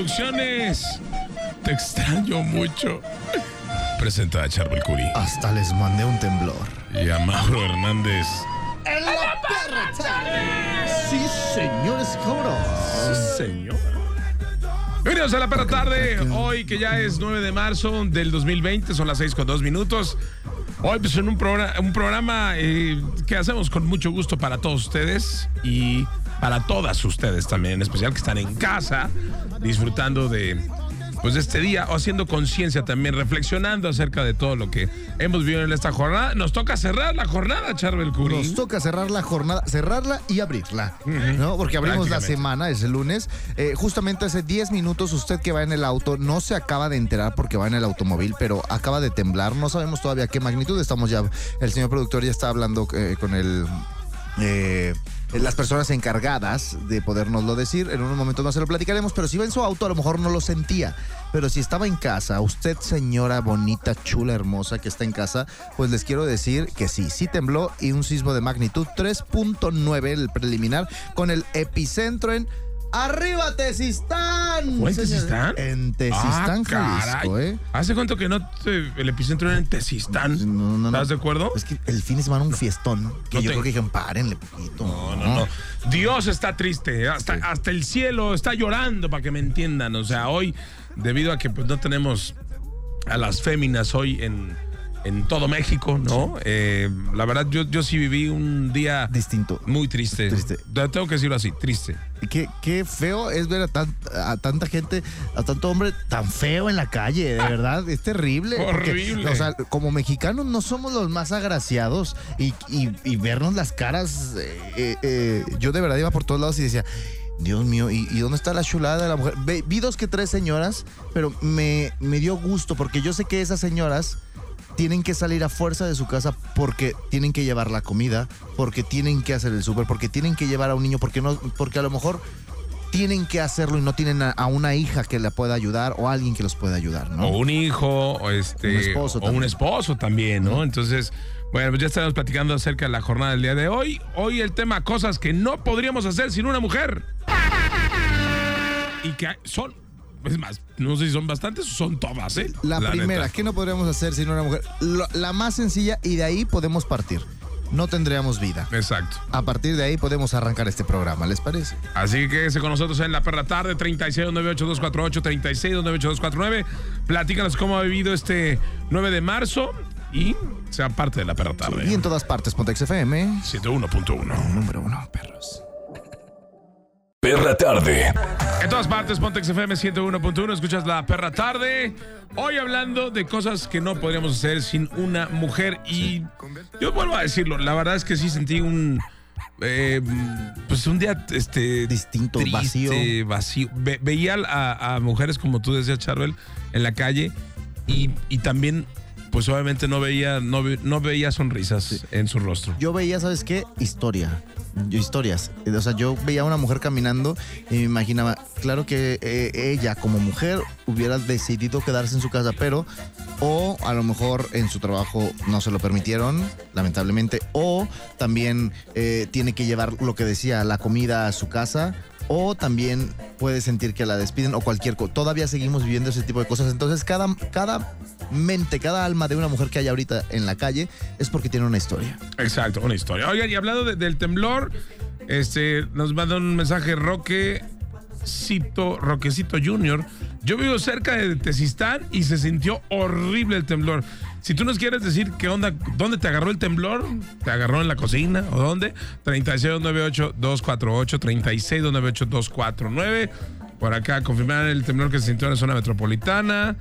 Producciones. Te extraño mucho. Presenta a Charbel Curi Hasta les mandé un temblor. y a Mauro Hernández. ¡En la perra Sí, señores, no. Sí, señor. Bienvenidos a la perra tarde. Hoy que ya es 9 de marzo del 2020, son las 6 con 2 minutos. Hoy pues en un, programa, un programa eh, que hacemos con mucho gusto para todos ustedes y para todas ustedes también, en especial que están en casa disfrutando de pues de este día o haciendo conciencia también, reflexionando acerca de todo lo que hemos vivido en esta jornada. Nos toca cerrar la jornada, Charbel Curi. Nos toca cerrar la jornada, cerrarla y abrirla, ¿no? Porque abrimos la semana, es el lunes. Eh, justamente hace 10 minutos usted que va en el auto no se acaba de enterar porque va en el automóvil, pero acaba de temblar. No sabemos todavía qué magnitud. Estamos ya, el señor productor ya está hablando eh, con el... eh, las personas encargadas de podernoslo decir, en un momento más se lo platicaremos, pero si va en su auto a lo mejor no lo sentía, pero si estaba en casa, usted señora bonita, chula, hermosa que está en casa, pues les quiero decir que sí, sí tembló y un sismo de magnitud 3.9 el preliminar con el epicentro en Arriba Tesistán. ¿Fue en. Tezistán? En Tesistán, Ah, Jalisco, caray. ¿eh? ¿Hace cuánto que no te- el epicentro era en Tezistán? No, no, no. ¿Estás de acuerdo? Es que el fin de semana un fiestón que yo te- creo que dijeron, párenle poquito. No, no, no. Dios está triste. Hasta, hasta el cielo está llorando para que me entiendan. O sea, hoy, debido a que pues, no tenemos a las féminas hoy en, en todo México, ¿no? Eh, la verdad, yo, yo sí viví un día Distinto. muy triste. Triste. Tengo que decirlo así, triste. Qué, qué feo es ver a, tan- a tanta gente, a tanto hombre tan feo en la calle, de verdad, es terrible. porque, Horrible. o sea, como mexicanos no somos los más agraciados y, y- y vernos las caras, eh, eh, eh, yo de verdad iba por todos lados y decía, Dios mío, ¿y, y dónde está la chulada de la mujer? Vi dos que tres señoras, pero me, me dio gusto porque yo sé que esas señoras tienen que salir a fuerza de su casa porque tienen que llevar la comida, porque tienen que hacer el súper, porque tienen que llevar a un niño, porque no, porque a lo mejor tienen que hacerlo y no tienen a, a una hija que la pueda ayudar o alguien que los pueda ayudar, ¿no? O un hijo, o este. Un esposo o un también. esposo también, ¿no? Entonces, bueno, pues ya estaremos platicando acerca de la jornada del día de hoy. Hoy el tema cosas que no podríamos hacer sin una mujer. Y que son, es más, no sé si son bastantes o son todas, ¿eh? La, primera, neta. ¿qué no podríamos hacer sin una mujer? Lo- la más sencilla y de ahí podemos partir. No tendríamos vida. Exacto. A partir de ahí podemos arrancar este programa, ¿les parece? Así que quédese con nosotros en la perra tarde, 3698-248, 3698-249. Platícanos cómo ha vivido este 9 de marzo y sea parte de la perra tarde. Y en todas partes, Pontex FM, 101.1. número uno, perros. Perra Tarde. En todas partes, Pontex FM 101.1, escuchas la perra tarde. Hoy hablando de cosas que no podríamos hacer sin una mujer. Y yo vuelvo a decirlo, la verdad es que sí sentí un. eh, pues un día este, Distinto, triste, vacío. vacío. Ve- veía a, a mujeres, como tú decías, Charbel, en la calle y, y también, pues obviamente no veía, no, ve- no veía sonrisas en su rostro. Yo veía, ¿sabes qué? Historia. Historias. O sea, yo veía a una mujer caminando y me imaginaba, claro que eh, ella como mujer hubiera decidido quedarse en su casa, pero o a lo mejor en su trabajo no se lo permitieron, lamentablemente, o también eh, tiene que llevar lo que decía, la comida a su casa, o también puede sentir que la despiden o cualquier cosa. Todavía seguimos viviendo ese tipo de cosas. Entonces, cada, cada mente, cada alma de una mujer que hay ahorita en la calle es porque tiene una historia. Exacto, una historia. Oigan, y hablando de- del temblor, este, nos manda un mensaje Roque Cito, Roquecito Junior. Yo vivo cerca de Tesistán y se sintió horrible el temblor. Si tú nos quieres decir qué onda, dónde te agarró el temblor, te agarró en la cocina o dónde, 3698-248, 3698-249. Por acá confirmar el temblor que se sintió en la zona metropolitana.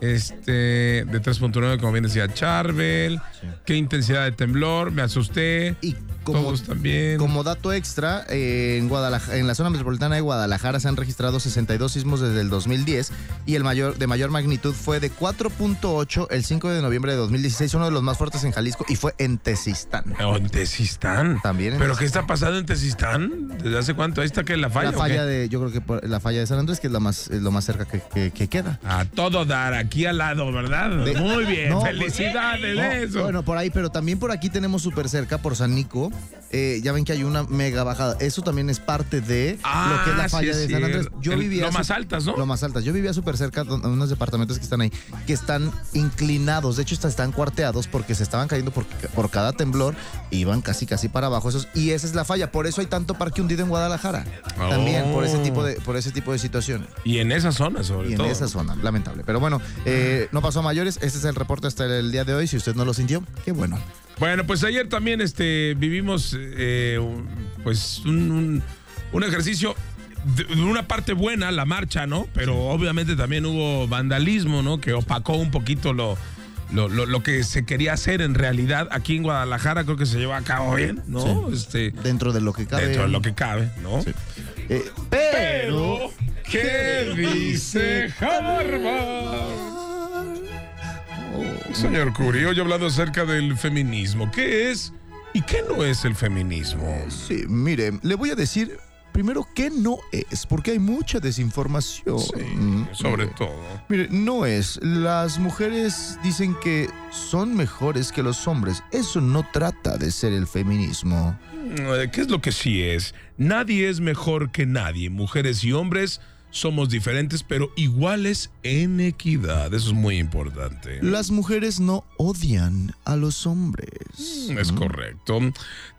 Este, de 3.9, como bien decía Charbel. Qué intensidad de temblor, me asusté. Y como, todos también. Como dato extra, eh, en, Guadalajara, en la zona metropolitana de Guadalajara se han registrado 62 sismos desde el 2010 y el mayor de mayor magnitud fue de 4.8 el 5 de noviembre de 2016, uno de los más fuertes en Jalisco y fue en Tezistán. Oh, en Tezistán. También. en ¿Pero Tezistán. qué está pasando en Tezistán? ¿Desde hace cuánto? Ahí está que la falla. La falla de, yo creo que por- la falla de San Andrés, que es la más, es lo más cerca que, que- que queda. A todo dar, aquí al lado, ¿verdad? De- Muy bien, No, pues, felicidades no, de eso. Bueno, por ahí, pero también por aquí tenemos súper cerca, por San Nico. Eh, ya ven que hay una mega bajada. Eso también es parte de lo que es la Ah, sí falla es de San Andrés. Yo El- vivía. lo más altas, ¿no? Lo más altas. Yo vivía súper cerca de unos departamentos que están ahí, que están inclinados. De hecho, están cuarteados porque se estaban cayendo por, por cada temblor. Iban casi, casi para abajo esos. Y esa es la falla. Por eso hay tanto parque hundido en Guadalajara. También, por ese tipo de, por ese tipo de situaciones. Y en esa zona, sobre Y en todo. esa zona, lamentable. Pero bueno, eh, no pasó a mayores. Este es el reporte hasta el día de hoy. Si usted no lo sintió, qué bueno. Bueno, pues ayer también este, vivimos eh, un- pues un, un- un ejercicio de una parte buena, la marcha, ¿no? Pero obviamente también hubo vandalismo, ¿no? Que opacó un poquito lo, lo, lo- lo que se quería hacer en realidad aquí en Guadalajara. Creo que se llevó a cabo bien, ¿no? Este, Dentro de lo que cabe. dentro de lo que cabe, ¿no? Sí. Eh, pero. ¿qué dice Harvard? Señor Curi, hoy hablando acerca del feminismo. ¿Qué es y qué no es el feminismo? Sí, mire, le voy a decir primero qué no es, porque hay mucha desinformación. Sí, Mm, sobre mire. todo. Mire, no es. Las mujeres dicen que son mejores que los hombres. Eso no trata de ser el feminismo. Eh, ¿Qué es lo que sí es? Nadie es mejor que nadie. Mujeres y hombres somos diferentes, pero iguales en equidad. Eso es muy importante. Las mujeres no odian a los hombres. Es correcto.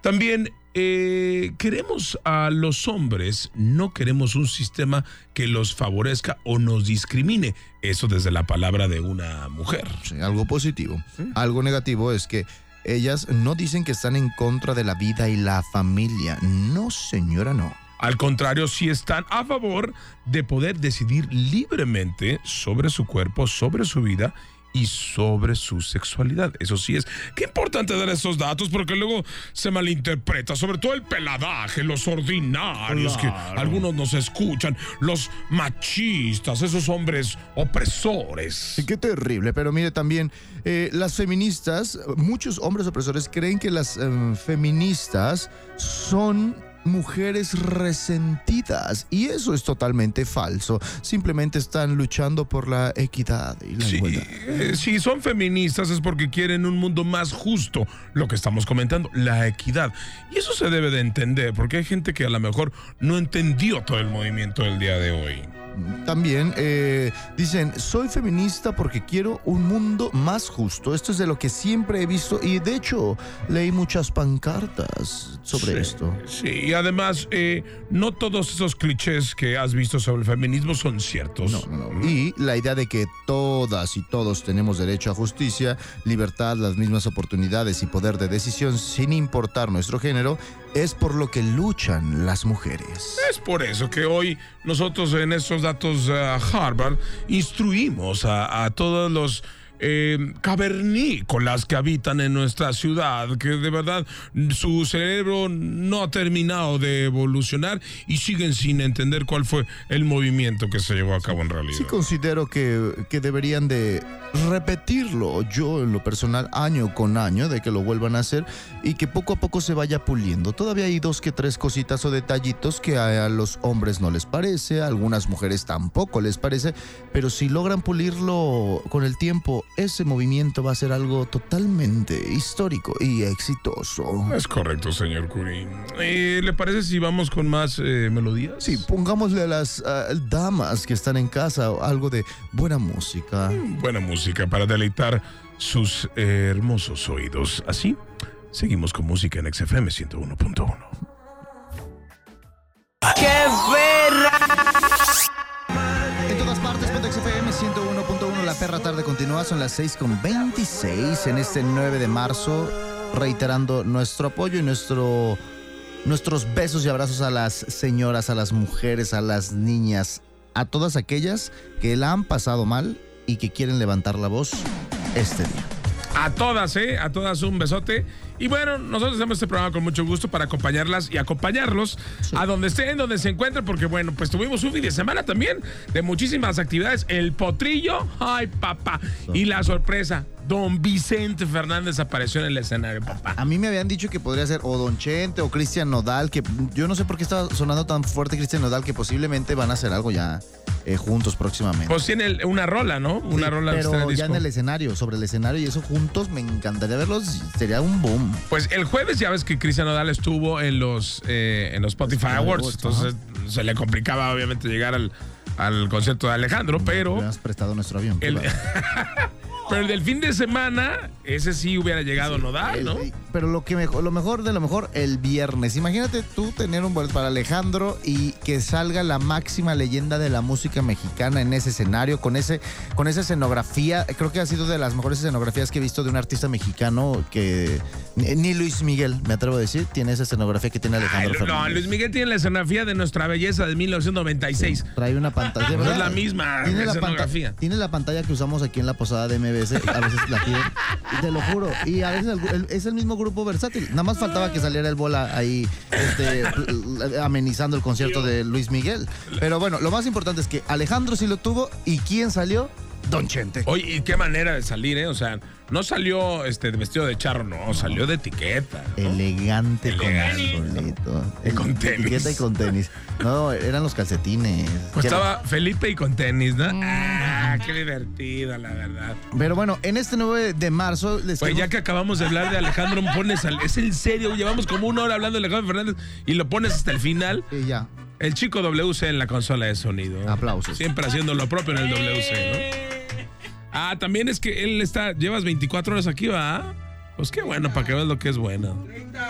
También eh, queremos a los hombres, no queremos un sistema que los favorezca o nos discrimine. Eso desde la palabra de una mujer. Sí, algo positivo. Algo negativo es que ellas no dicen que están en contra de la vida y la familia. No, señora, no. Al contrario, sí están a favor de poder decidir libremente sobre su cuerpo, sobre su vida y sobre su sexualidad. Eso sí es. Qué importante dar esos datos porque luego se malinterpreta, sobre todo el peladaje, los ordinarios que algunos nos escuchan, los machistas, esos hombres opresores. Qué terrible, pero mire también, eh, las feministas, muchos hombres opresores creen que las em, feministas son mujeres resentidas y eso es totalmente falso. Simplemente están luchando por la equidad y la Sí, igualdad. eh, si son feministas es porque quieren un mundo más justo, lo que estamos comentando, la equidad. Y eso se debe de entender, porque hay gente que a lo mejor no entendió todo el movimiento del día de hoy. También eh, dicen, soy feminista porque quiero un mundo más justo. Esto es de lo que siempre he visto y de hecho leí muchas pancartas sobre Sí, esto. Sí, y además, eh, no todos esos clichés que has visto sobre el feminismo son ciertos. No, no, no. Y la idea de que todas y todos tenemos derecho a justicia, libertad, las mismas oportunidades y poder de decisión sin importar nuestro género, es por lo que luchan las mujeres. Es por eso que hoy nosotros en estos datos eh, Harvard instruimos a todos los eh, cavernícolas que habitan en nuestra ciudad, que de verdad su cerebro no ha terminado de evolucionar y siguen sin entender cuál fue el movimiento que se llevó a cabo en realidad. Sí considero que, que deberían de repetirlo yo en lo personal año con año de que lo vuelvan a hacer y que poco a poco se vaya puliendo. Todavía hay dos que tres cositas o detallitos que a los hombres no les parece, a algunas mujeres tampoco les parece, pero si logran pulirlo con el tiempo, ese movimiento va a ser algo totalmente histórico y exitoso. Es correcto, señor Curín. Eh, ¿Le parece si vamos con más eh, melodías? Sí, pongámosle a las damas que están en casa algo de buena música. buena música para deleitar sus eh, hermosos oídos. Así, seguimos con música en XFM 101.1. En 101.1, la perra tarde continúa, son las 6 con 26 en este 9 de marzo, reiterando nuestro apoyo y nuestro, nuestros besos y abrazos a las señoras, a las mujeres, a las niñas, a todas aquellas que la han pasado mal y que quieren levantar la voz este día. A todas, ¿eh? A todas un besote. Y bueno, nosotros hacemos este programa con mucho gusto para acompañarlas y acompañarlos a donde estén, donde se encuentren, porque bueno, pues tuvimos un fin de semana también de muchísimas actividades. El potrillo, ay papá. Y la sorpresa, Don Vicente Fernández apareció en el escenario, papá. A mí me habían dicho que podría ser o Don Chente o Cristian Nodal, que yo no sé por qué estaba sonando tan fuerte Cristian Nodal, que posiblemente van a hacer algo ya eh, juntos próximamente. Pues tiene una rola, ¿no? Una Sí, rola pero ya en el escenario, sobre el escenario y eso juntos, me encantaría verlos, sería un boom. Pues el jueves ya ves que Cristian Nodal estuvo en los, eh, en los Spotify Awards, entonces se le complicaba obviamente llegar al, al concierto de Alejandro, pero Le has prestado nuestro avión. el. pero el del fin de semana, ese sí hubiera llegado Nodal, ¿no? El- pero lo que mejor, lo mejor de lo mejor, el viernes. Imagínate tú tener un boleto para Alejandro y que salga la máxima leyenda de la música mexicana en ese escenario, con ese, con esa escenografía. Creo que ha sido de las mejores escenografías que he visto de un artista mexicano que ni, Luis Miguel, me atrevo a decir, tiene esa escenografía que tiene Ay, Alejandro no, Fernández. Luis Miguel tiene la escenografía de Nuestra Belleza de 1996. Trae una pantalla. No es la misma Tiene la, escenografía. panta- tiene la pantalla que usamos aquí en la posada de MBS. A veces la piden. Te lo juro. Y a veces es el mismo grupo versátil. Nada más faltaba que saliera el bola ahí este, amenizando el concierto de Luis Miguel. Pero bueno, lo más importante es que Alejandro sí lo tuvo. ¿Y quién salió? Don Chente. Oye, y qué manera de salir, ¿eh? O sea, no salió este vestido de charro, no, salió de etiqueta. ¿no? Elegante, Elegante. con. Y con tenis. Etiqueta y con tenis. No, eran los calcetines. Pues era- estaba Felipe y con tenis, ¿no? Ah, qué divertido, la verdad. Pero bueno, en este 9 de marzo les Pues ya que acabamos de hablar de Alejandro, pones al, es en serio, llevamos como una hora hablando de Alejandro Fernández y lo pones hasta el final. Y ya. El chico WC en la consola de sonido. Aplausos. Siempre haciendo lo propio en el WC, ¿no? Ah, también es que él está, llevas 24 horas aquí, ¿va? Pues qué bueno, para que veas lo que es bueno.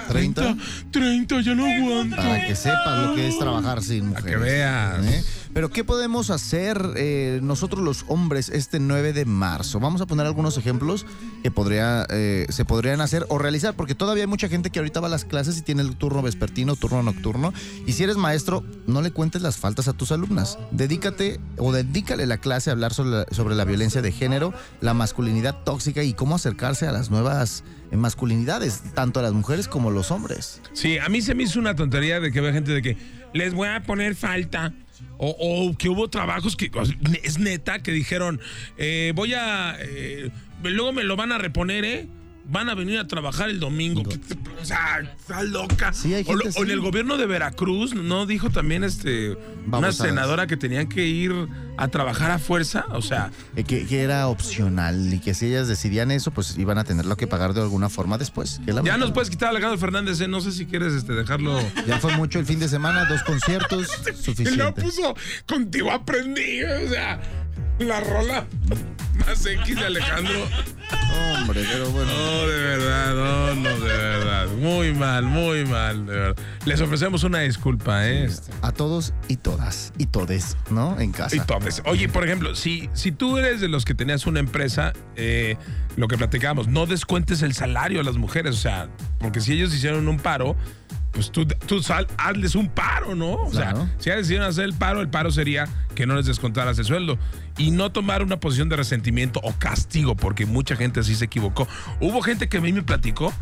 30. 30, ya no aguanto. Para que sepas lo que es trabajar sin Para mujeres. que veas. ¿eh? Pero ¿qué podemos hacer eh, nosotros los hombres este 9 de marzo? Vamos a poner algunos ejemplos que podría, eh, se podrían hacer o realizar, porque todavía hay mucha gente que ahorita va a las clases y tiene el turno vespertino, turno nocturno. Y si eres maestro, no le cuentes las faltas a tus alumnas. Dedícate o dedícale la clase a hablar sobre la, violencia de género, la masculinidad tóxica y cómo acercarse a las nuevas eh, masculinidades, tanto a las mujeres como a los hombres. Sí, a mí se me hizo una tontería de que vea gente de que les voy a poner falta. O, que hubo trabajos que es neta que dijeron, eh, voy a. eh, luego me lo van a reponer, ¿eh? Van a venir a trabajar el domingo. ¿Qué te- O sea, está loca. Sí, hay o, lo- gente o en el gobierno de Veracruz, ¿no? Dijo también este una senadora que tenían que ir a trabajar a fuerza. O sea, Eh, que, que era opcional y que si ellas decidían eso, pues iban a tenerlo que pagar de alguna forma después. Que ya nos puedes quitar a Alejandro Fernández, ¿eh? No sé si quieres este, dejarlo. Ya fue mucho el fin de semana, dos conciertos, Él lo suficiente. puso contigo aprendí, o sea, la rola más X de Alejandro. Hombre, pero bueno. No, de verdad, no, no, de verdad. Muy mal, muy mal, de verdad. Les ofrecemos una disculpa, ¿eh? Este, A todos y todas y todes, ¿no? En casa. Y tomes. Oye, por ejemplo, si, si tú eres de los que tenías una empresa, eh, lo que platicábamos, no descuentes el salario a las mujeres, o sea, porque si ellos hicieron un paro, pues tú, tú sal, hazles un paro, ¿no? O Claro. sea, si ellas decidieron hacer el paro, el paro sería que no les descontaras el sueldo y no tomar una posición de resentimiento o castigo, porque mucha gente así se equivocó. Hubo gente que a mí me platicó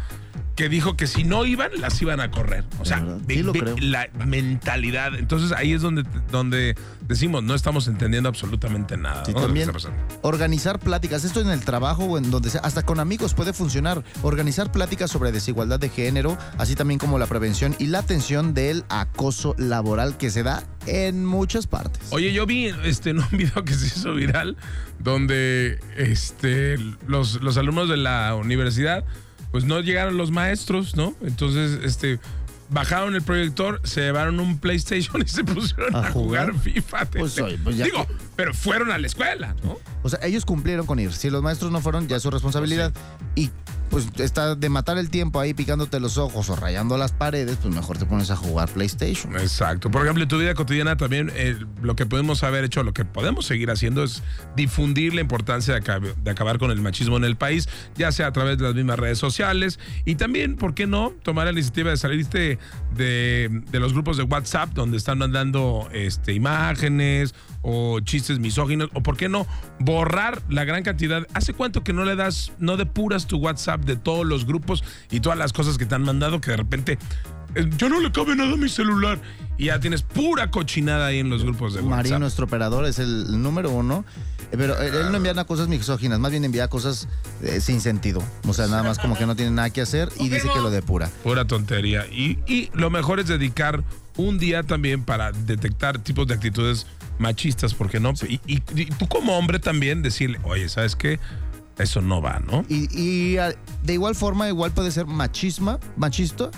que dijo que si no iban, las iban a correr. O sea, ve- Sí ve la mentalidad. Entonces ahí es donde, donde decimos, no estamos entendiendo absolutamente nada. Sí, ¿no? también está pasando. organizar pláticas, esto en el trabajo o en donde sea, hasta con amigos puede funcionar. Organizar pláticas sobre desigualdad de género, así también como la prevención y la atención del acoso laboral que se da en muchas partes. Oye, yo vi este, en un video que se hizo viral donde este, los, los alumnos de la universidad, pues no llegaron los maestros, ¿no? Entonces, este, bajaron el proyector, se llevaron un PlayStation y se pusieron a, ¿A jugar, jugar? FIFA. Pues, oye, pues ya Digo, que- pero fueron a la escuela, ¿no? O sea, ellos cumplieron con ir. Si los maestros no fueron, ya es su responsabilidad. Y pues está de matar el tiempo ahí picándote los ojos o rayando las paredes, pues mejor te pones a jugar PlayStation. Exacto. Por ejemplo, en tu vida cotidiana también eh, lo que podemos haber hecho, lo que podemos seguir haciendo es difundir la importancia de, acabar con el machismo en el país, ya sea a través de las mismas redes sociales y también, ¿por qué no?, tomar la iniciativa de salirte de, de los grupos de WhatsApp donde están mandando este, imágenes o chistes misóginos, o por qué no borrar la gran cantidad. ¿Hace cuánto que no le das, no depuras tu WhatsApp de todos los grupos y todas las cosas que te han mandado que de repente eh, yo no le cabe nada a mi celular y ya tienes pura cochinada ahí en los grupos de WhatsApp. Mario, nuestro operador, es el número uno. Eh, pero él no envía cosas misóginas, más bien envía cosas eh, sin sentido. O sea, nada más como que no tiene nada que hacer y dice que lo depura. Pura tontería. Y, y lo mejor es dedicar un día también para detectar tipos de actitudes machistas, porque no? Y, tú como hombre también decirle, oye, ¿sabes qué? Eso no va, ¿no? Y, ah, de igual forma, igual puede ser machisma, machista,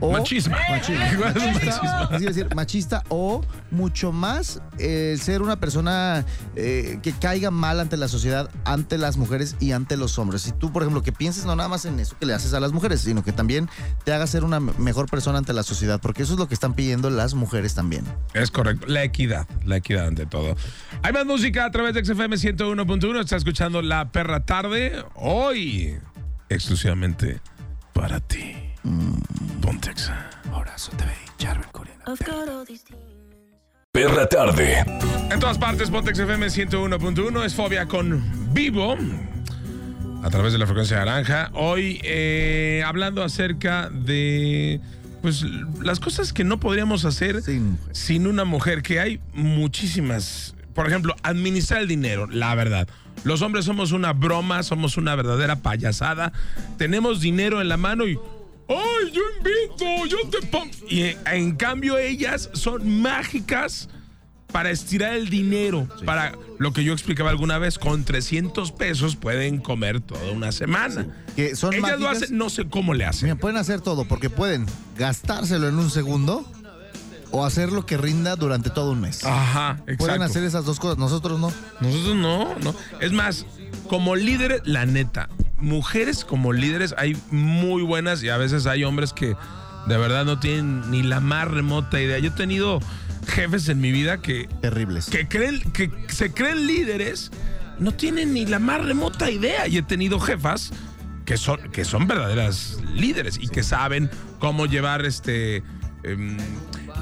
o machismo. Machista, es decir, machista o mucho más el ser una persona eh, que caiga mal ante la sociedad, ante las mujeres y ante los hombres. Si tú, por ejemplo, que pienses no nada más en eso que le haces a las mujeres, sino que también te haga ser una mejor persona ante la sociedad, porque eso es lo que están pidiendo las mujeres también. Es correcto, la equidad, la equidad ante todo. Hay más música a través de XFM 101.1, está escuchando La Perra Tarde, hoy exclusivamente para ti. Pontex. Abrazo TV, Charbel Coreana. Perra tarde. En todas partes, Pontex FM 101.1 es fobia con vivo a través de la frecuencia naranja. Hoy eh, hablando acerca de pues las cosas que no podríamos hacer sin una mujer, que hay muchísimas. Por ejemplo, administrar el dinero, la verdad. Los hombres somos una broma, somos una verdadera payasada. Tenemos dinero en la mano y ¡Ay, yo invito! ¡Yo te pongo! Y en, cambio ellas son mágicas para estirar el dinero. Para lo que yo explicaba alguna vez, con 300 pesos pueden comer toda una semana. Que son Ellas lo hacen, no sé cómo le hacen. pueden hacer todo porque pueden gastárselo en un segundo o hacer lo que rinda durante todo un mes. Ajá, exacto. Pueden hacer esas dos cosas, nosotros no. Nosotros no, no. Es más, como líderes, la neta, mujeres como líderes hay muy buenas y a veces hay hombres que de verdad no tienen ni la más remota idea. Yo he tenido jefes en mi vida que terribles que creen que se creen líderes, no tienen ni la más remota idea y he tenido jefas que son que son verdaderas líderes y que saben cómo llevar este em,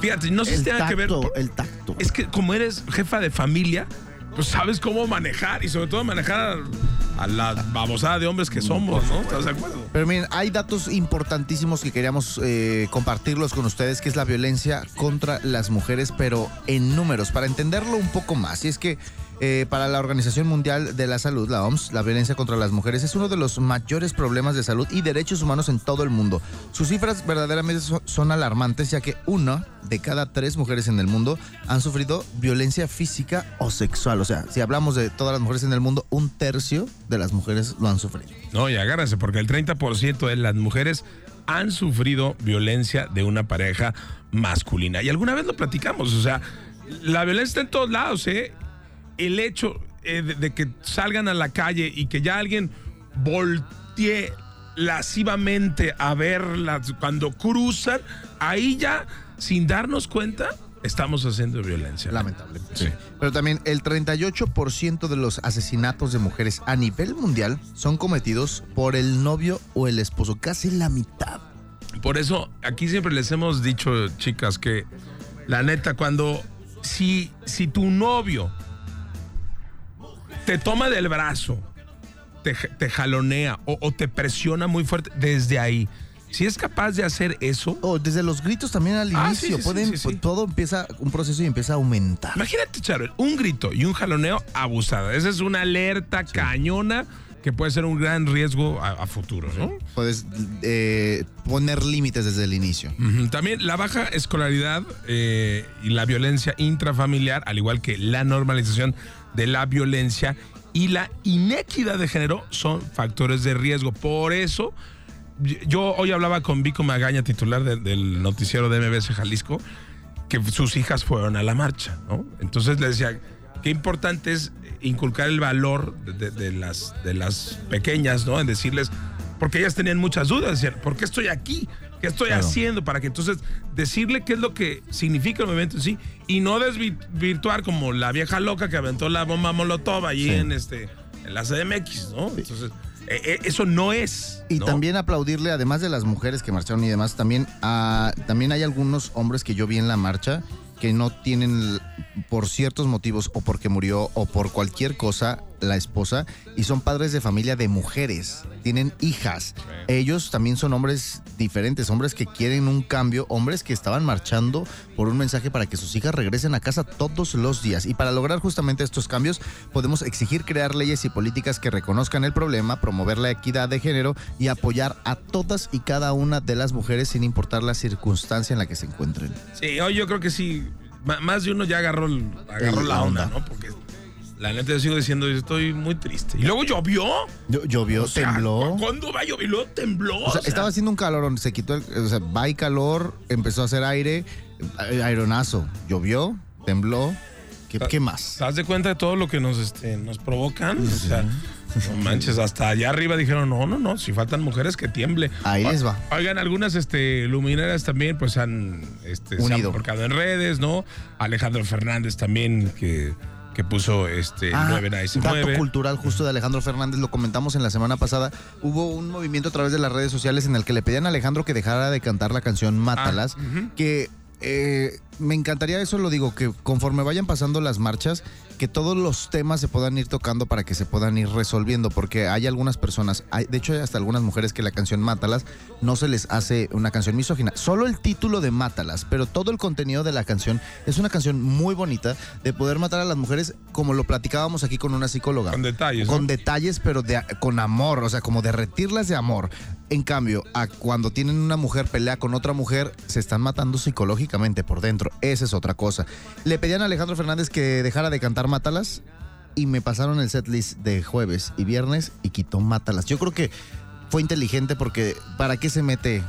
fíjate, no sé si tiene que ver el tacto. Es que como eres jefa de familia, pues sabes cómo manejar y sobre todo manejar a la babosada de hombres que somos, ¿no? ¿Estás de acuerdo? Pero miren, hay datos importantísimos que queríamos eh, compartirlos con ustedes, que es la violencia contra las mujeres, pero en números, para entenderlo un poco más. Y es que eh, para la Organización Mundial de la Salud, la OMS, la violencia contra las mujeres es uno de los mayores problemas de salud y derechos humanos en todo el mundo. Sus cifras verdaderamente son, alarmantes, ya que una de cada tres mujeres en el mundo han sufrido violencia física o sexual. O sea, si hablamos de todas las mujeres en el mundo, un tercio de las mujeres lo han sufrido. No, y agárrense, porque el 30% de las mujeres han sufrido violencia de una pareja masculina. Y alguna vez lo platicamos, o sea, la violencia está en todos lados, ¿eh? El hecho eh, de, que salgan a la calle y que ya alguien voltee lascivamente a verlas cuando cruzan, ahí ya, sin darnos cuenta, estamos haciendo violencia. Lamentablemente. Sí. Pero también el 38% de los asesinatos de mujeres a nivel mundial son cometidos por el novio o el esposo, casi la mitad. Por eso aquí siempre les hemos dicho, chicas, que la neta, cuando si, si tu novio te toma del brazo, te, jalonea o, te presiona muy fuerte desde ahí. Si es capaz de hacer eso. O desde los gritos también al ah, inicio. pueden, todo empieza, un proceso y empieza a aumentar. Imagínate, Charo, un grito y un jaloneo abusado. Esa es una alerta cañona que puede ser un gran riesgo a, futuro, ¿no? Puedes eh, poner límites desde el inicio. También la baja escolaridad eh, y la violencia intrafamiliar, al igual que la normalización de la violencia y la inequidad de género son factores de riesgo. Por eso, yo hoy hablaba con Vico Magaña, titular del noticiero de MBS Jalisco, que sus hijas fueron a la marcha. Entonces le decía, qué importante es inculcar el valor de, las, de las pequeñas, ¿no? En decirles, porque ellas tenían muchas dudas, ¿por qué estoy aquí? ¿Qué estoy haciendo? Para que entonces decirle qué es lo que significa el movimiento en sí y no desvirtuar como la vieja loca que aventó la bomba Molotov allí en este en la CDMX, ¿no? Entonces, eh, eh, eso no es. Y también aplaudirle, además de las mujeres que marcharon y demás, también, a, también hay algunos hombres que yo vi en la marcha que no tienen por ciertos motivos o porque murió o por cualquier cosa la esposa y son padres de familia de mujeres, tienen hijas. Ellos también son hombres diferentes, hombres que quieren un cambio, hombres que estaban marchando por un mensaje para que sus hijas regresen a casa todos los días. Y para lograr justamente estos cambios podemos exigir crear leyes y políticas que reconozcan el problema, promover la equidad de género y apoyar a todas y cada una de las mujeres sin importar la circunstancia en la que se encuentren. Sí, yo creo que sí, más de uno ya agarró, agarró la, onda, ¿no? Porque la neta yo sigo diciendo, yo estoy muy triste. Y luego llovió. llovió, tembló. ¿Cuándo va a llover? Luego tembló. O sea, estaba haciendo un calor, se quitó el, o sea, va y calor, empezó a hacer aire, aeronazo. Llovió, tembló. ¿Qué, ¿Qué, más? ¿Te das de cuenta de todo lo que nos, este, nos provocan? O sea, no manches, hasta allá arriba dijeron, no, no, no, si faltan mujeres que tiemble. Ahí les va. Oigan, algunas este, luminarias también pues han, este, Unido. Se han en redes, ¿no? Alejandro Fernández también, que que puso este ah, 9 Dato cultural justo de Alejandro Fernández, lo comentamos en la semana pasada. Hubo un movimiento a través de las redes sociales en el que le pedían a Alejandro que dejara de cantar la canción Mátalas, ah, que eh, me encantaría eso, lo digo, que conforme vayan pasando las marchas, que todos los temas se puedan ir tocando para que se puedan ir resolviendo, porque hay algunas personas, hay, de hecho hay hasta algunas mujeres que la canción Mátalas no se les hace una canción misógina, solo el título de Mátalas, pero todo el contenido de la canción es una canción muy bonita de poder matar a las mujeres como lo platicábamos aquí con una psicóloga. Con detalles. Con detalles, pero de, con amor, o sea, como derretirlas de amor. En cambio, a cuando tienen una mujer pelea con otra mujer, se están matando psicológicamente por dentro. Esa es otra cosa. Le pedían a Alejandro Fernández que dejara de cantar Mátalas y me pasaron el setlist de jueves y viernes y quitó Mátalas. Yo creo que fue inteligente porque ¿para qué se mete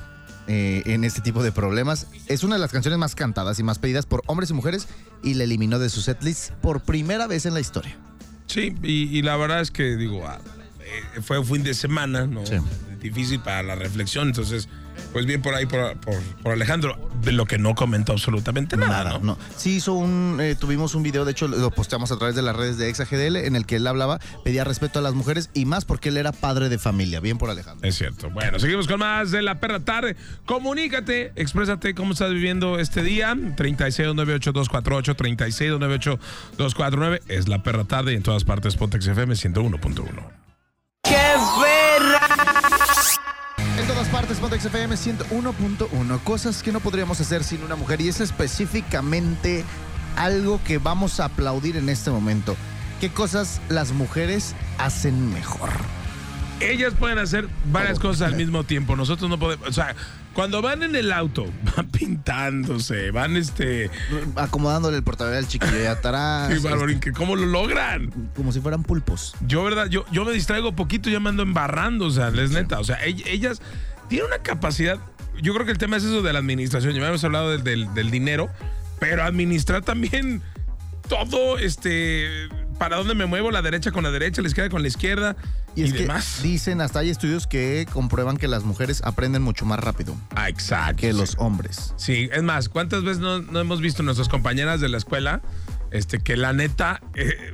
eh, en este tipo de problemas? Es una de las canciones más cantadas y más pedidas por hombres y mujeres y le eliminó de su setlist por primera vez en la historia. Sí, y, la verdad es que digo, ah, eh, fue un fin de semana, ¿no? Difícil para la reflexión, entonces pues bien por ahí, por, Alejandro, de lo que no comentó absolutamente nada. ¿no? Sí hizo un, eh, tuvimos un video, de hecho lo posteamos a través de las redes de ExaGDL, en el que él hablaba, pedía respeto a las mujeres y más porque él era padre de familia. Bien por Alejandro. Es cierto. Bueno, seguimos con más de La Perra Tarde. Comunícate, exprésate cómo estás viviendo este día. 3698248, 3698249. Es La Perra Tarde y en todas partes Pontex FM 101.1. ¡Qué todas partes, Pontex FM 101.1. Cosas que no podríamos hacer sin una mujer. Y es específicamente algo que vamos a aplaudir en este momento. ¿Qué cosas las mujeres hacen mejor? Ellas pueden hacer varias cosas al mismo tiempo. Nosotros no podemos. O sea, cuando van en el auto, van pintándose, van este. Acomodándole el portaaviones al chiquillo de atrás. Este, ¿cómo lo logran? Como si fueran pulpos. Yo, ¿verdad? Yo, yo me distraigo poquito ya me ando embarrando, o sea, es neta. O sea, ellas tienen una capacidad. Yo creo que el tema es eso de la administración. Ya hemos hablado del, del dinero, pero administrar también todo, este para dónde me muevo, la derecha con la derecha, la izquierda con la izquierda y, es demás. Que dicen, hasta hay estudios que comprueban que las mujeres aprenden mucho más rápido. Ah, exacto. Que los hombres. Sí, es más, ¿cuántas veces no, hemos visto nuestras compañeras de la escuela este, que la neta eh,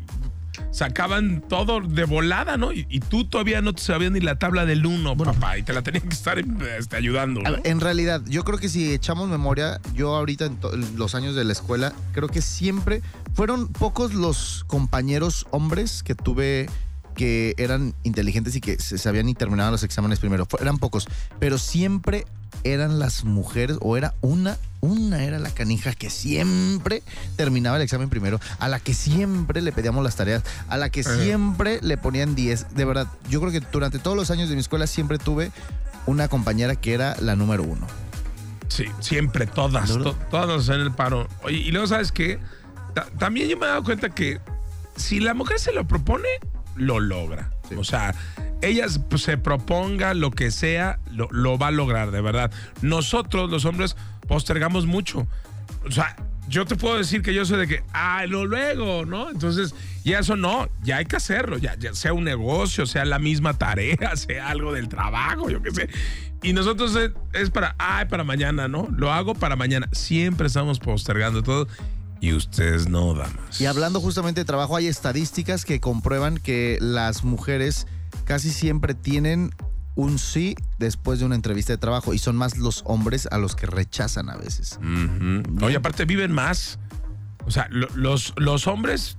sacaban todo de volada, ¿no? Y, tú todavía no te sabías ni la tabla del uno, papá, y te la tenían que estar este, ayudando. En realidad, yo creo que si echamos memoria, yo ahorita en, los años de la escuela, creo que siempre fueron pocos los compañeros hombres que tuve que eran inteligentes y que se sabían y terminaban los exámenes primero. Eran pocos, pero siempre eran las mujeres o era una una era la canija que siempre terminaba el examen primero, a la que siempre le pedíamos las tareas, a la que siempre le ponían 10. De verdad, yo creo que durante todos los años de mi escuela siempre tuve una compañera que era la número uno. Sí, siempre, todas, todas en el paro. y luego, ¿sabes qué? También yo me he dado cuenta que si la mujer se lo propone, lo logra. O sea, ella pues, se proponga lo que sea, lo, va a lograr, de verdad. Nosotros, los hombres, postergamos mucho. O sea, yo te puedo decir que yo soy de que, ah, lo luego, ¿no? Entonces, y eso no, ya hay que hacerlo, ya, ya sea un negocio, sea la misma tarea, sea algo del trabajo, yo qué sé. Y nosotros es, es para, ay, para mañana, ¿no? Lo hago para mañana. Siempre estamos postergando todo y ustedes no, damas. Y hablando justamente de trabajo, hay estadísticas que comprueban que las mujeres casi siempre tienen un sí después de una entrevista de trabajo y son más los hombres a los que rechazan a veces. Oye, aparte viven más. O sea, lo- los, los hombres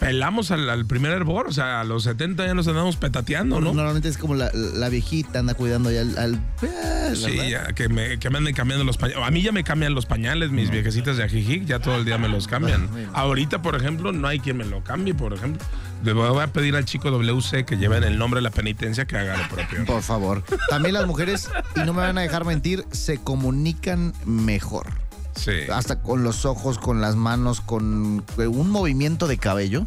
pelamos al, al primer hervor. O sea, a los 70 ya nos andamos petateando, ¿no? Normalmente es como la, la viejita anda cuidando ya al... al- eh, Sí, ya, que me, que me anden cambiando los pañales. A mí ya me cambian los pañales, mis viejecitas de ajijic, ya todo el día me los cambian. Ahorita, por ejemplo, no hay quien me lo cambie, por ejemplo. Le voy a pedir al chico WC que lleve en el nombre de la penitencia que haga lo propio. Por favor. También las mujeres, y no me van a dejar mentir, se comunican mejor. Sí. Hasta con los ojos, con las manos, con un movimiento de cabello.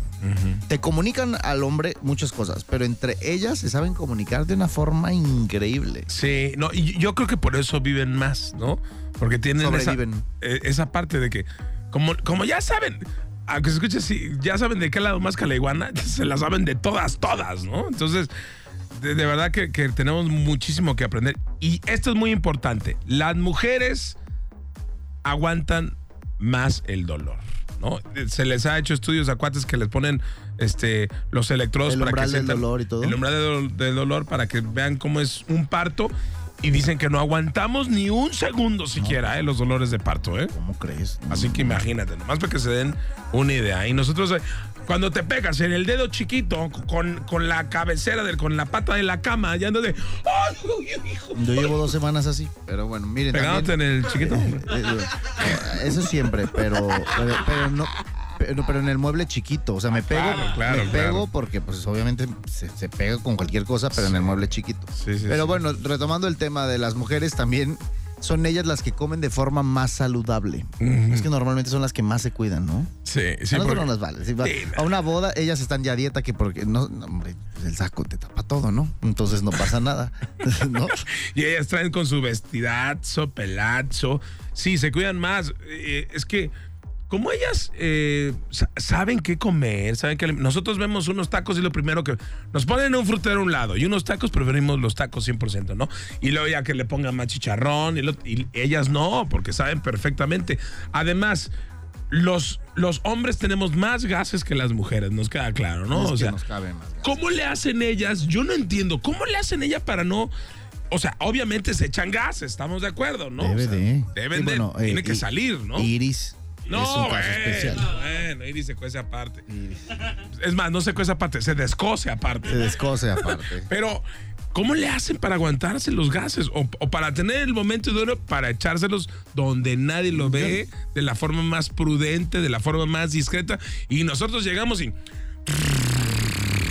Te comunican al hombre muchas cosas, pero entre ellas se saben comunicar de una forma increíble. Sí, no, y yo creo que por eso viven más, ¿no? Porque tienen esa, eh, esa parte de que, como, como ya saben, aunque se escuche así, ya saben de qué lado más que la iguana, se la saben de todas, todas, ¿no? Entonces, de, de verdad que, que tenemos muchísimo que aprender. Y esto es muy importante, las mujeres aguantan más el dolor. ¿no? Se les ha hecho estudios a cuates que les ponen este, los electrodos El para umbral que del sientan- dolor y todo. El umbral del, del dolor para que vean cómo es un parto. Y dicen que no aguantamos ni un segundo siquiera eh, los dolores de parto. ¿eh? ¿Cómo crees? Así que imagínate, nomás para que se den una idea. Y nosotros, eh, cuando te pegas en el dedo chiquito con, con la cabecera, del, con la pata de la cama, ya ando de. ¡Ay, hijo! Yo llevo dos semanas así, pero bueno, miren. Pegándote en el chiquito. Eh, eh, Eso siempre, pero, pero, pero no. Pero, pero en el mueble chiquito, o sea, me pego, Claro, claro, me pego porque pues obviamente se, se pega con cualquier cosa, pero en el mueble chiquito. Sí, sí, pero bueno, retomando el tema de las mujeres, también son ellas las que comen de forma más saludable. Es que normalmente son las que más se cuidan, ¿no? Sí, sí. a nosotros porque- no nos vale. Si va Sí, a una boda, ellas están ya a dieta que porque no, no, hombre, el saco te tapa todo, ¿no? Entonces no pasa nada, ¿no? Y ellas traen con su vestidazo, pelazo. Sí, se cuidan más. Eh, es que, como ellas eh, sa- saben qué comer, saben que nosotros vemos unos tacos y lo primero que nos ponen un frutero a un lado y unos tacos preferimos los tacos 100%, ¿no? Y luego ya que le pongan más chicharrón y, lo- y ellas no, porque saben perfectamente. Además, los, los hombres tenemos más gases que las mujeres, nos queda claro, ¿no? Es o sea, nos cabe más. ¿Cómo le hacen ellas? Yo no entiendo. ¿Cómo le hacen ellas para no.? O sea, obviamente se echan gas, estamos de acuerdo, ¿no? Debe O sea, de. Deben Sí, de. eh, tiene que salir, ¿no? Iris no, es un caso bueno, especial. bueno, Iris se cuece aparte. Es más, no se cuece aparte, se descoce aparte. Se descose aparte. Pero, ¿cómo le hacen para aguantarse los gases? O, o para tener el momento duro para echárselos donde nadie lo ve, de la forma más prudente, de la forma más discreta. Y nosotros llegamos y.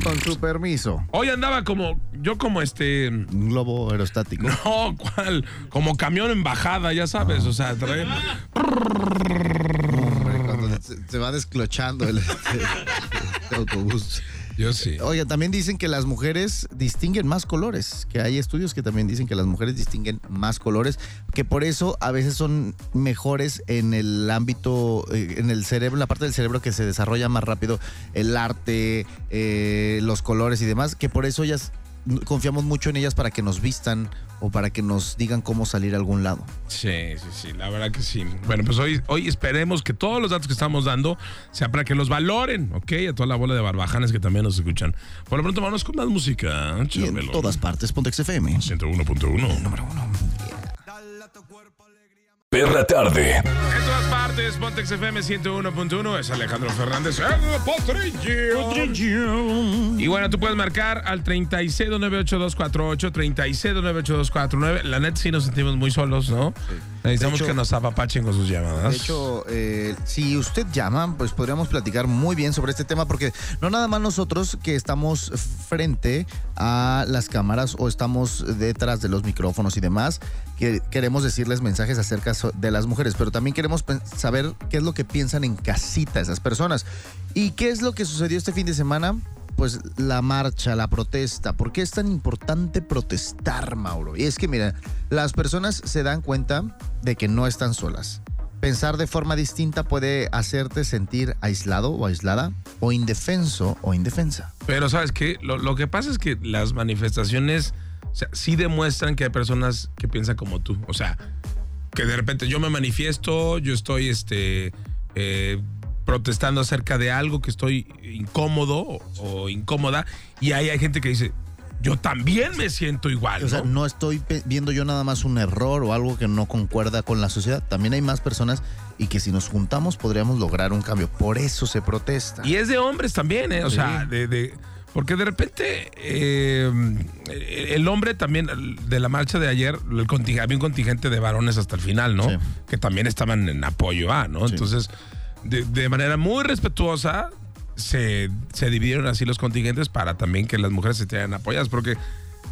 Con su permiso. Hoy andaba como. Yo como este. Un globo aerostático. No, ¿cuál? Como camión en bajada, ya sabes. O sea, trae. Se, se va desclochando el, el autobús. Yo sí. Oiga, también dicen que las mujeres distinguen más colores, que hay estudios que también dicen que las mujeres distinguen más colores, que por eso a veces son mejores en el ámbito, eh, en el cerebro, en la parte del cerebro que se desarrolla más rápido, el arte, eh, los colores y demás, que por eso ellas confiamos mucho en ellas para que nos vistan o para que nos digan cómo salir a algún lado. Sí, sí, sí, la verdad que sí. Bueno, pues hoy, hoy esperemos que todos los datos que estamos dando sea para que los valoren, ¿ok? A toda la bola de barbajanes que también nos escuchan. Por lo pronto, vamos con más música. Y en todas partes, Pontex FM. 101.1. Perra tarde. En todas partes, Pontex FM 101.1 es Alejandro Fernández, el Potrillo. Y bueno, tú puedes marcar al 36298248, 36298249. La neta sí nos sentimos muy solos, ¿no? Necesitamos hecho- que nos apapachen con sus llamadas. De hecho, eh, si usted llama, pues podríamos platicar muy bien sobre este tema, porque no nada más nosotros que estamos frente a las cámaras o estamos detrás de los micrófonos y demás, que queremos decirles mensajes acerca de las mujeres, pero también queremos saber qué es lo que piensan en casita esas personas. ¿Y qué es lo que sucedió este fin de semana? Pues la marcha, la protesta. ¿Por qué es tan importante protestar, Mauro? Y es que, mira, las personas se dan cuenta de que no están solas. Pensar de forma distinta puede hacerte sentir aislado o aislada, o indefenso o indefensa. Pero sabes qué, lo, lo que pasa es que las manifestaciones sí demuestran que hay personas que piensan como tú. O sea, que de repente yo me manifiesto, yo estoy este, eh, protestando acerca de algo que estoy incómodo o, o incómoda, y ahí hay gente que dice, yo también me siento igual. O sea, ¿no? no estoy viendo yo nada más un error o algo que no concuerda con la sociedad. También hay más personas y que si nos juntamos podríamos lograr un cambio. Por eso se protesta. Y es de hombres también, ¿eh? O Sí. sea, de, de- porque de repente eh, el hombre también, de la marcha de ayer, el había un contingente de varones hasta el final, ¿no? Sí. Que también estaban en apoyo a, ¿no? Sí. Entonces, de, de manera muy respetuosa, se, se dividieron así los contingentes para también que las mujeres se tengan apoyadas, porque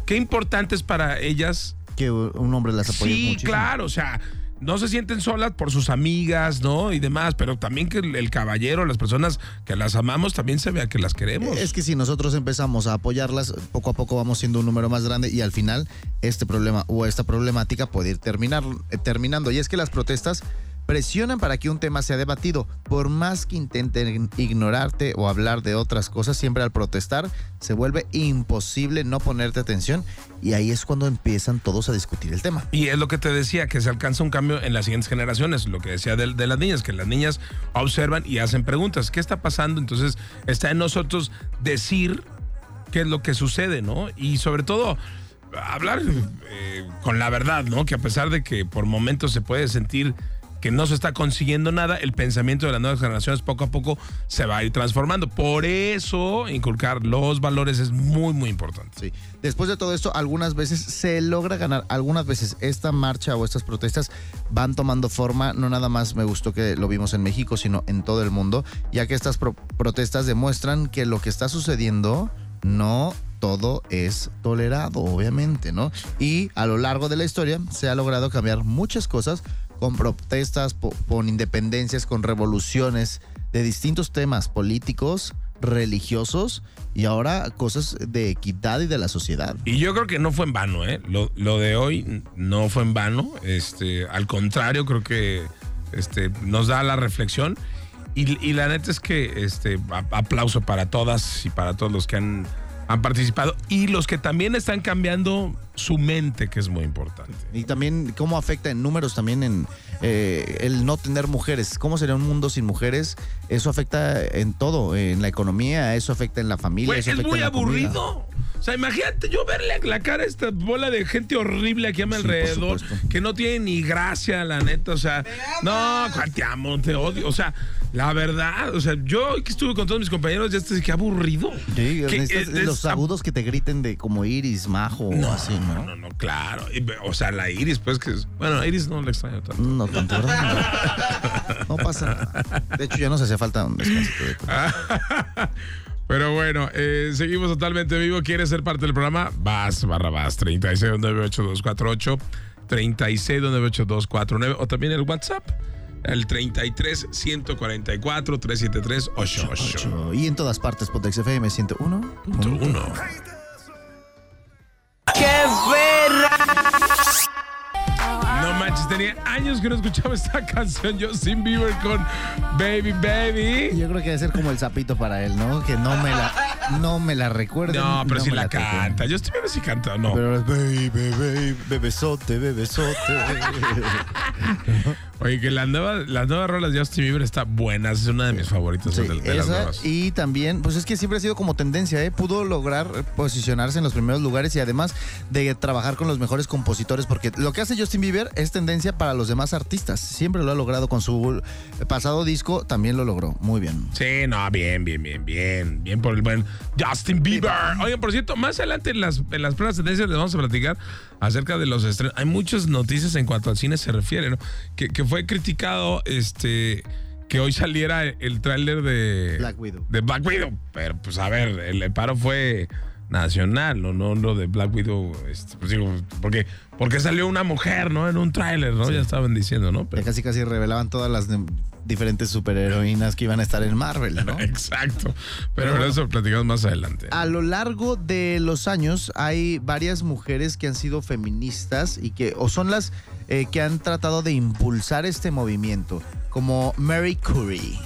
qué importante es para ellas que un hombre las apoye Sí, muchísimo. claro, o sea, no se sienten solas por sus amigas, ¿no? Y demás, pero también que el, el caballero, las personas que las amamos, también se vea que las queremos. Es que si nosotros empezamos a apoyarlas, poco a poco vamos siendo un número más grande y al final este problema o esta problemática puede ir terminar, eh, terminando. Y es que las protestas presionan para que un tema sea debatido. Por más que intenten ignorarte o hablar de otras cosas, siempre al protestar se vuelve imposible no ponerte atención y ahí es cuando empiezan todos a discutir el tema. Y es lo que te decía, que se alcanza un cambio en las siguientes generaciones. Lo que decía de, las niñas, que las niñas observan y hacen preguntas. ¿Qué está pasando? Entonces está en nosotros decir qué es lo que sucede, ¿no? Y sobre todo hablar eh, con la verdad, ¿no? Que a pesar de que por momentos se puede sentir que no se está consiguiendo nada, el pensamiento de las nuevas generaciones poco a poco se va a ir transformando. Por eso inculcar los valores es muy, muy importante. Sí. Después de todo esto, algunas veces se logra ganar. Algunas veces esta marcha o estas protestas van tomando forma. No nada más me gustó que lo vimos en México, sino en todo el mundo, ya que estas pro- protestas demuestran que lo que está sucediendo no todo es tolerado, obviamente, ¿no? Y a lo largo de la historia se ha logrado cambiar muchas cosas con protestas, con independencias, con revoluciones de distintos temas políticos, religiosos y ahora cosas de equidad y de la sociedad. Y yo creo que no fue en vano, ¿eh? Lo, de hoy no fue en vano. Este, al contrario, creo que este, nos da la reflexión. Y, y la neta es que este, aplauso para todas y para todos los que han, han participado y los que también están cambiando su mente, que es muy importante. Y también cómo afecta en números también en eh, el no tener mujeres. ¿Cómo sería un mundo sin mujeres? Eso afecta en todo, en la economía, eso afecta en la familia. Eso es afecta muy en la comida. O sea, imagínate yo verle la cara a esta bola de gente horrible aquí a mi Sí, alrededor, que no tiene ni gracia, la neta. O sea, no, te amo, te odio. O sea, la verdad, o sea, yo que estuve con todos mis compañeros, ya estoy, qué aburrido. Sí, Que, eh, los es- agudos que te griten de como Iris, Majo o No, así, ¿no? no, no, claro. Y, O sea, la Iris, pues que es. Bueno, Iris no la extraño tanto. No tanto, ¿verdad? No pasa nada. De hecho, ya nos hacía falta un descansito de Pero bueno, eh, seguimos totalmente vivo. ¿Quieres ser parte del programa? Vas, barra vas, 36982248, 36982249 o también el WhatsApp, el 33 144 373 88. Y en todas partes, Potex FM 101. Uno. ¡Qué perra! Manches, tenía años que no escuchaba esta canción Justin Bieber con Baby Baby. Yo creo que debe ser como el sapito para él, ¿no? Que no me la, no me la. No, pero no si la toquen. canta. Justin Bieber sí canta, ¿no? Pero es baby, baby, bebesote, bebesote. Oye, que la nueva, las nuevas rolas de Justin Bieber está buenas, es una de mis favoritas Sí, de, de las esa, nuevas. y también, pues es que siempre ha sido como tendencia, ¿eh? Pudo lograr posicionarse en los primeros lugares y además de trabajar con los mejores compositores, porque lo que hace Justin Bieber es tendencia para los demás artistas. Siempre lo ha logrado con su pasado disco, también lo logró. Muy bien. Sí, no, bien, bien, bien, bien. Bien por el buen Justin Bieber. Oigan, por cierto, más adelante en las, en las pruebas tendencias les vamos a platicar acerca de los estrenos. Hay muchas noticias en cuanto al cine se refiere, ¿no? Que, que fue criticado este que hoy saliera el tráiler de Black Widow. De Black Widow. Pero pues a ver, el, el paro fue nacional, no, no lo de Black Widow. este, pues digo, porque, porque salió una mujer, ¿no? En un tráiler, ¿no? Ya estaban diciendo, ¿no? Ya casi casi revelaban todas las diferentes superheroínas que iban a estar en Marvel, ¿no? Exacto. Pero, bueno. eso platicamos más adelante. A lo largo de los años hay varias mujeres que han sido feministas y que o son las eh, que han tratado de impulsar este movimiento, como Mary Curie.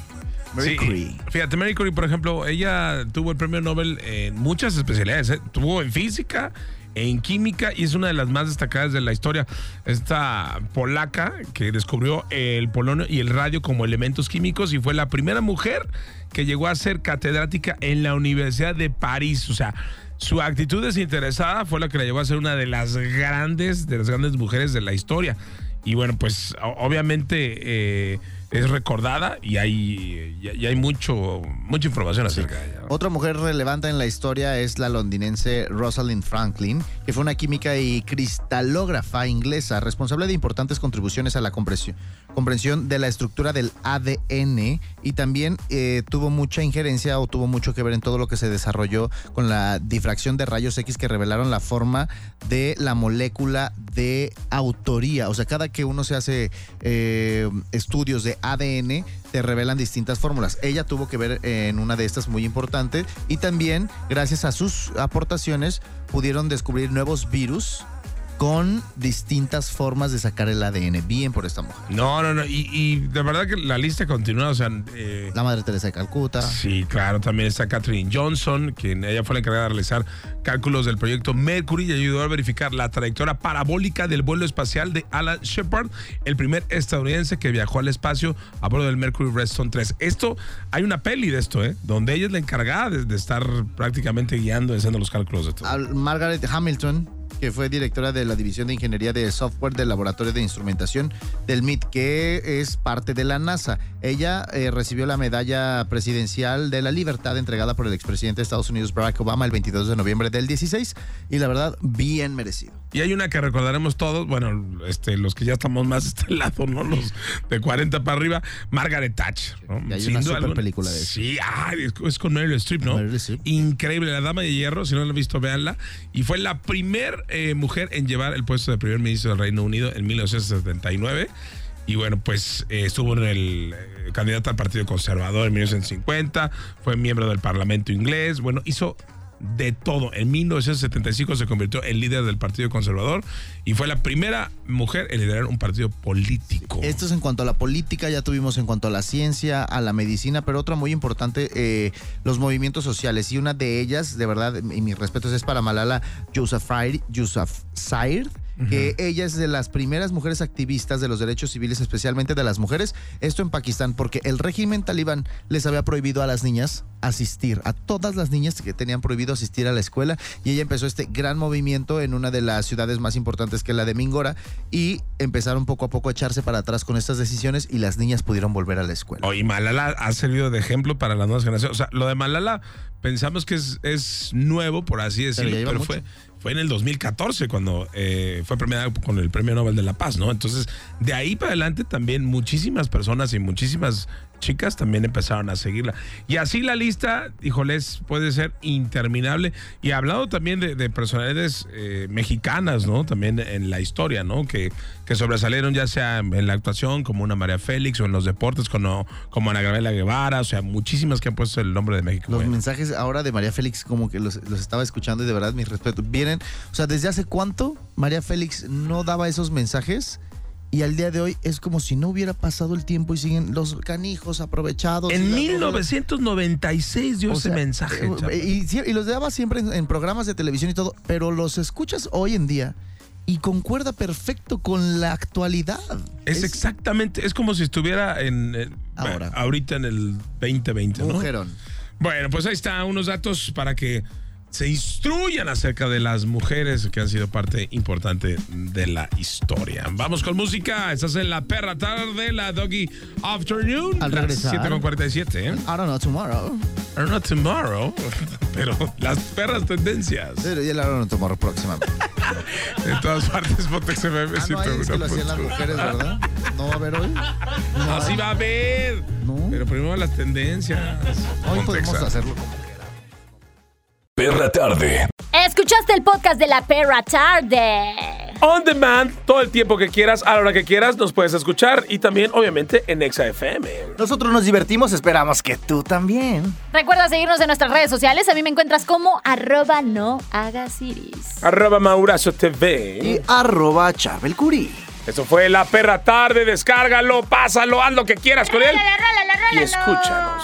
Mary Sí, Curie. Fíjate, Mary Curie, por ejemplo, ella tuvo el premio Nobel en muchas especialidades. ¿eh? Tuvo en física, en química y es una de las más destacadas de la historia. Esta polaca que descubrió el polonio y el radio como elementos químicos y fue la primera mujer que llegó a ser catedrática en la Universidad de París. O sea, su actitud desinteresada fue la que la llevó a ser una de las grandes, de las grandes mujeres de la historia. Y bueno, pues obviamente eh, es recordada y hay, y hay mucho, mucha información acerca de ella. Otra mujer relevante en la historia es la londinense Rosalind Franklin, que fue una química y cristalógrafa inglesa responsable de importantes contribuciones a la comprensión, comprensión de la estructura del ADN y también eh, tuvo mucha injerencia o tuvo mucho que ver en todo lo que se desarrolló con la difracción de rayos X que revelaron la forma de la molécula de autoría. O sea, cada que uno se hace eh, estudios de ADN, te revelan distintas fórmulas. Ella tuvo que ver en una de estas muy importante y también, gracias a sus aportaciones, pudieron descubrir nuevos virus con distintas formas de sacar el ADN. Bien por esta mujer. No, no, no. Y, y de verdad que la lista continúa. O sea, eh, La Madre Teresa de Calcuta. Sí, claro, también está Catherine Johnson, quien ella fue la encargada de realizar cálculos del proyecto Mercury y ayudó a verificar la trayectoria parabólica del vuelo espacial de Alan Shepard, el primer estadounidense que viajó al espacio a bordo del Mercury Redstone 3. Esto, hay una peli de esto, ¿eh? Donde ella es la encargada de, de estar prácticamente guiando y haciendo los cálculos de todo. Margaret Hamilton, que fue directora de la División de Ingeniería de Software del Laboratorio de Instrumentación del MIT, que es parte de la NASA. Ella eh, recibió la medalla presidencial de la libertad entregada por el expresidente de Estados Unidos, Barack Obama, el 22 de noviembre del 16, y la verdad, bien merecido. Y hay una que recordaremos todos, bueno, este, los que ya estamos más de este lado, ¿no? Los de 40 para arriba, Margaret Thatcher. ¿no? Y hay Sin una super película de eso. Sí, ay, es, es con Meryl Streep, ¿no? Meryl Streep. Increíble, la dama de hierro, si no la han visto, véanla. Y fue la primer eh, mujer en llevar el puesto de primer ministro del Reino Unido en 1979. Y bueno, pues eh, estuvo en el eh, candidato al Partido Conservador en 1950, fue miembro del Parlamento inglés, bueno, hizo de todo. En 1975 se convirtió en líder del Partido Conservador y fue la primera mujer en liderar un partido político. Esto es en cuanto a la política, ya tuvimos en cuanto a la ciencia, a la medicina, pero otra muy importante, eh, los movimientos sociales. Y una de ellas, de verdad, y mis respetos, es para Malala Yousafzai, Yousafzai, que ella es de las primeras mujeres activistas de los derechos civiles, especialmente de las mujeres. Esto en Pakistán, porque el régimen talibán les había prohibido a las niñas asistir, a todas las niñas que tenían prohibido asistir a la escuela. Y ella empezó este gran movimiento en una de las ciudades más importantes que es la de Mingora. Y empezaron poco a poco a echarse para atrás con estas decisiones y las niñas pudieron volver a la escuela. Oh, y Malala ha servido de ejemplo para las nuevas generaciones. O sea, lo de Malala pensamos que es, es nuevo, por así decirlo, pero, fue, fue en el 2014 cuando eh, fue premiada con el Premio Nobel de la Paz, ¿no? Entonces, de ahí para adelante también muchísimas personas y muchísimas chicas también empezaron a seguirla. Y así la lista, híjoles, puede ser interminable. Y hablado también de, de personalidades eh, mexicanas, ¿no? También en la historia, ¿no? Que, que sobresalieron ya sea en la actuación como una María Félix o en los deportes como, como Ana Gabriela Guevara, o sea, muchísimas que han puesto el nombre de México. Los Bueno. mensajes ahora de María Félix, como que los, los estaba escuchando y de verdad mis respetos. Vienen, o sea, ¿desde hace cuánto María Félix no daba esos mensajes? Y al día de hoy es como si no hubiera pasado el tiempo y siguen los canijos aprovechados. En la- 1996 dio O ese sea, mensaje. eh, y, los daba siempre en, en programas de televisión y todo, pero los escuchas hoy en día y concuerda perfecto con la actualidad. Es, exactamente, es como si estuviera en, en- Ahora. ahorita en el 2020, ¿no? Mujerón. Bueno, pues ahí está unos datos para que se instruyan acerca de las mujeres que han sido parte importante de la historia. Vamos con música. Estás en la perra tarde, la Doggy Afternoon. Al regresar. 7 con 47, ¿eh? I don't know, tomorrow. Or not tomorrow, pero las perras tendencias. Pero ya la no tomorrow próximamente. En todas partes, Potex FM. Ah, no, ahí es que lo hacían las mujeres, ¿verdad? ¿No va a haber hoy? No, Así va a haber. No. Pero primero las tendencias. Hoy podemos hacerlo como Perra tarde. Escuchaste el podcast de la perra tarde. On demand, todo el tiempo que quieras, a la hora que quieras, nos puedes escuchar y también, obviamente, en Exa FM. Nosotros nos divertimos, esperamos que tú también. Recuerda seguirnos en nuestras redes sociales. A mí me encuentras como arroba no hagas iris. Arroba Maurazo TV. Y arroba Charbel Curí. Eso fue La Perra Tarde. Descárgalo, pásalo, haz lo que quieras con él. Y escúchanos.